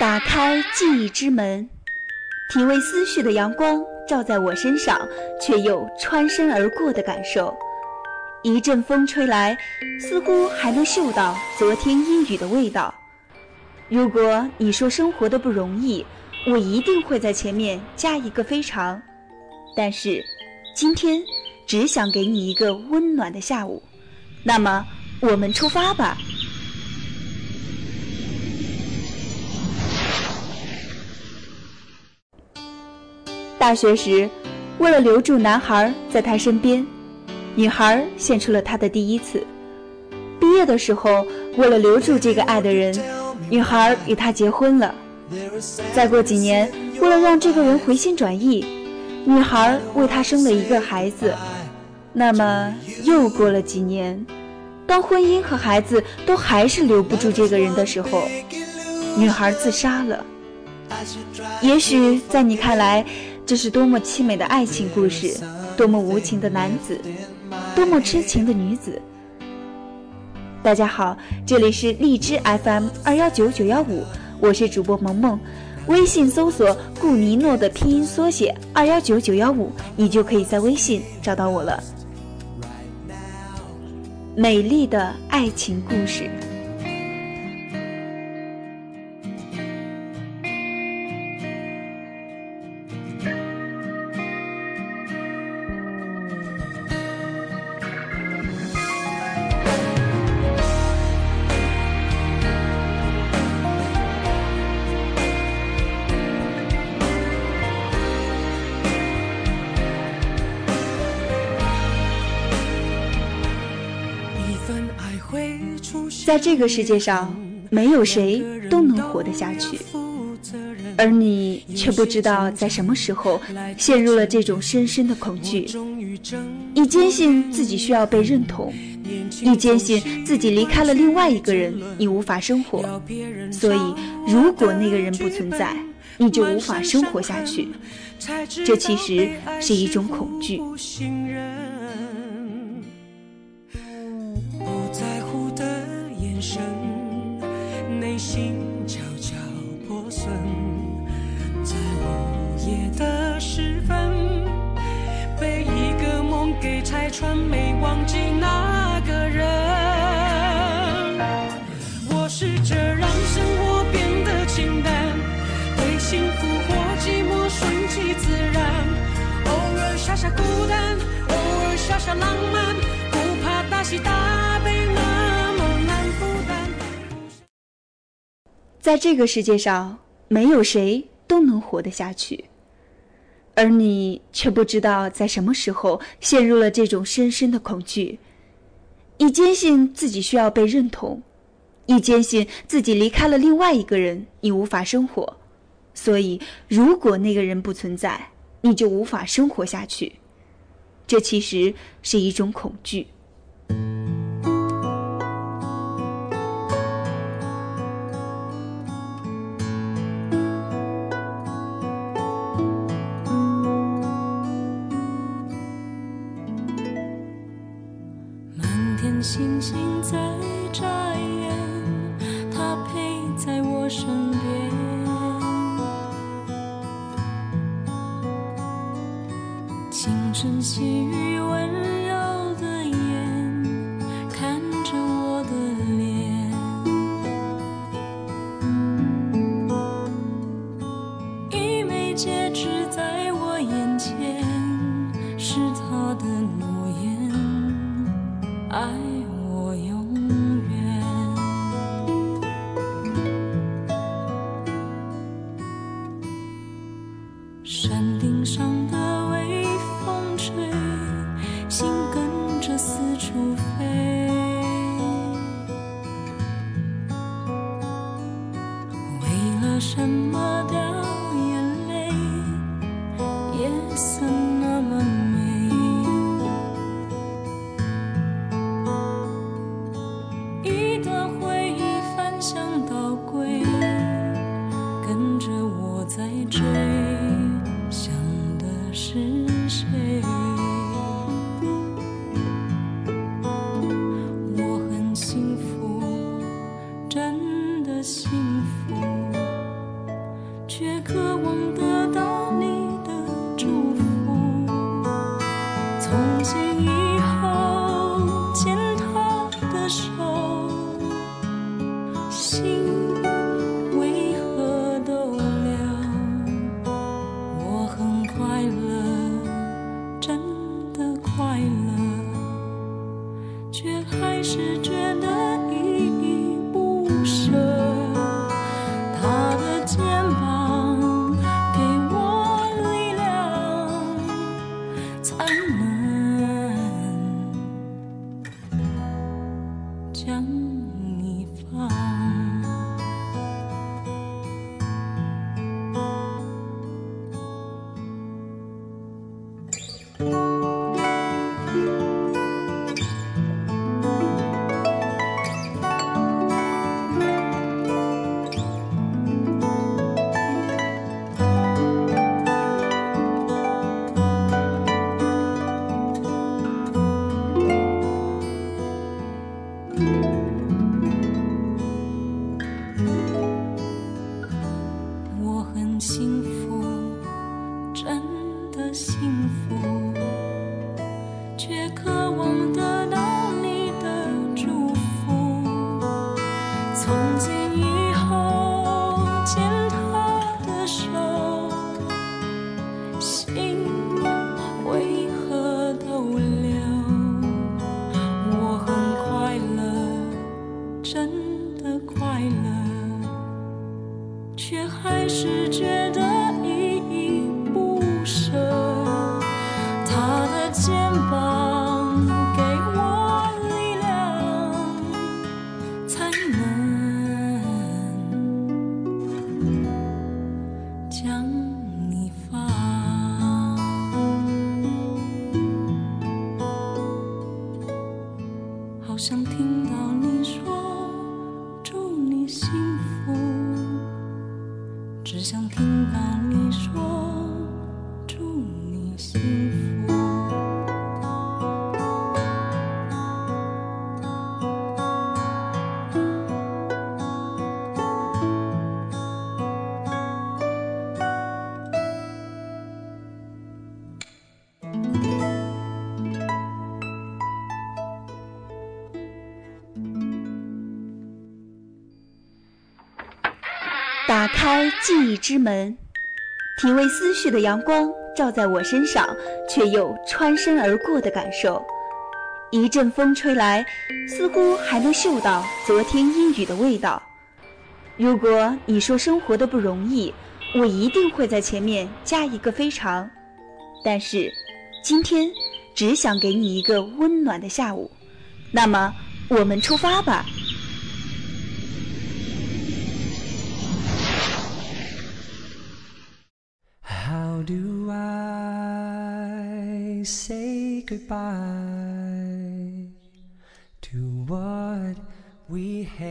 打开记忆之门，体味思绪的阳光照在我身上，却又穿身而过的感受。一阵风吹来，似乎还能嗅到昨天阴雨的味道。如果你说生活的不容易，我一定会在前面加一个非常。但是，今天只想给你一个温暖的下午。那么，我们出发吧。大学时，为了留住男孩在他身边，女孩献出了她的第一次。毕业的时候，为了留住这个爱的人，女孩与他结婚了。再过几年，为了让这个人回心转意，女孩为他生了一个孩子。那么又过了几年，当婚姻和孩子都还是留不住这个人的时候，女孩自杀了。也许在你看来，这是多么凄美的爱情故事，多么无情的男子，多么痴情的女子。大家好，这里是荔枝 FM 二幺九九幺五，我是主播萌萌。微信搜索“顾尼诺”的拼音缩写二幺九九幺五，你就可以在微信找到我了。美丽的爱情故事。在这个世界上，没有谁都能活得下去，而你却不知道在什么时候陷入了这种深深的恐惧。你坚信自己需要被认同，你坚信自己离开了另外一个人，你无法生活。所以，如果那个人不存在，你就无法生活下去。这其实是一种恐惧。身内心悄悄破损。在午夜的时分被一个梦给拆穿没在这个世界上，没有谁都能活得下去。而你却不知道在什么时候陷入了这种深深的恐惧。你坚信自己需要被认同，你坚信自己离开了另外一个人，你无法生活。所以，如果那个人不存在，你就无法生活下去。这其实是一种恐惧。细雨，温柔夜色那么美。幸福，却渴望得到你的祝福。从今以后，牵他的手，心为何都凉？我很快乐，真的快乐。却还是觉得向你发。好想听打开记忆之门，体味思绪的阳光照在我身上，却又穿身而过的感受。一阵风吹来，似乎还能嗅到昨天阴雨的味道。如果你说生活的不容易，我一定会在前面加一个非常。但是，今天只想给你一个温暖的下午。那么，我们出发吧。Goodbye to what we had?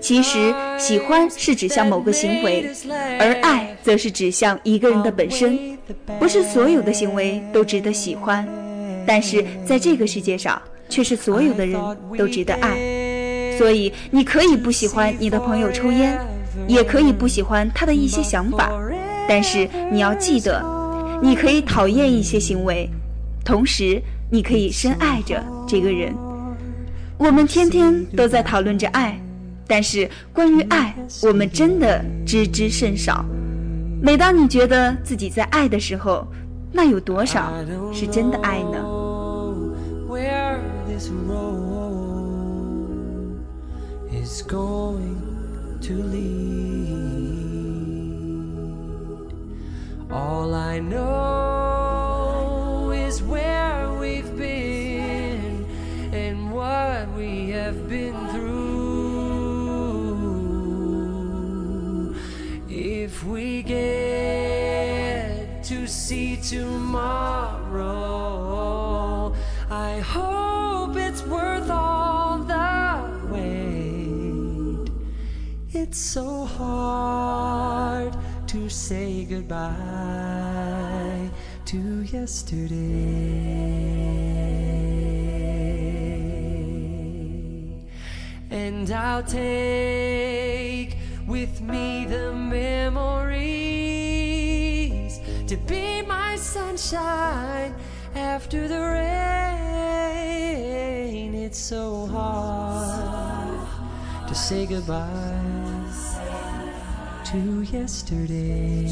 其实，喜欢是指向某个行为，而爱则是指向一个人的本身。不是所有的行为都值得喜欢，但是在这个世界上，却是所有的人都值得爱。所以，你可以不喜欢你的朋友抽烟，也可以不喜欢他的一些想法，但是你要记得，你可以讨厌一些行为，同时你可以深爱着这个人。我们天天都在讨论着爱，但是关于爱，我们真的知之甚少。每当你觉得自己在爱的时候，那有多少是真的爱呢？？Is going to lead. All I know is where we've been and what we have been through. If we get to see tomorrow, I hope it's worth all the wait. It's so hard to say goodbye to yesterday. And I'll take with me the memories to be my sunshine after the rain. It's so hard to say goodbye to yesterday.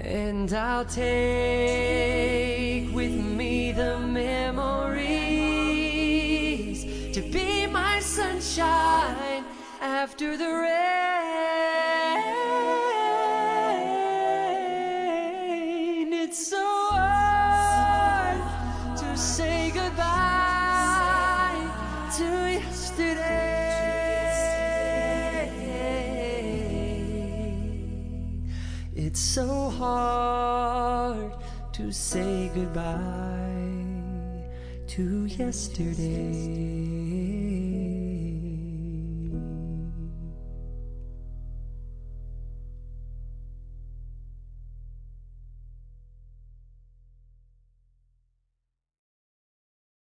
And I'll take with me the memories to be my sunshine after the rain. So hard to say goodbye to yesterday.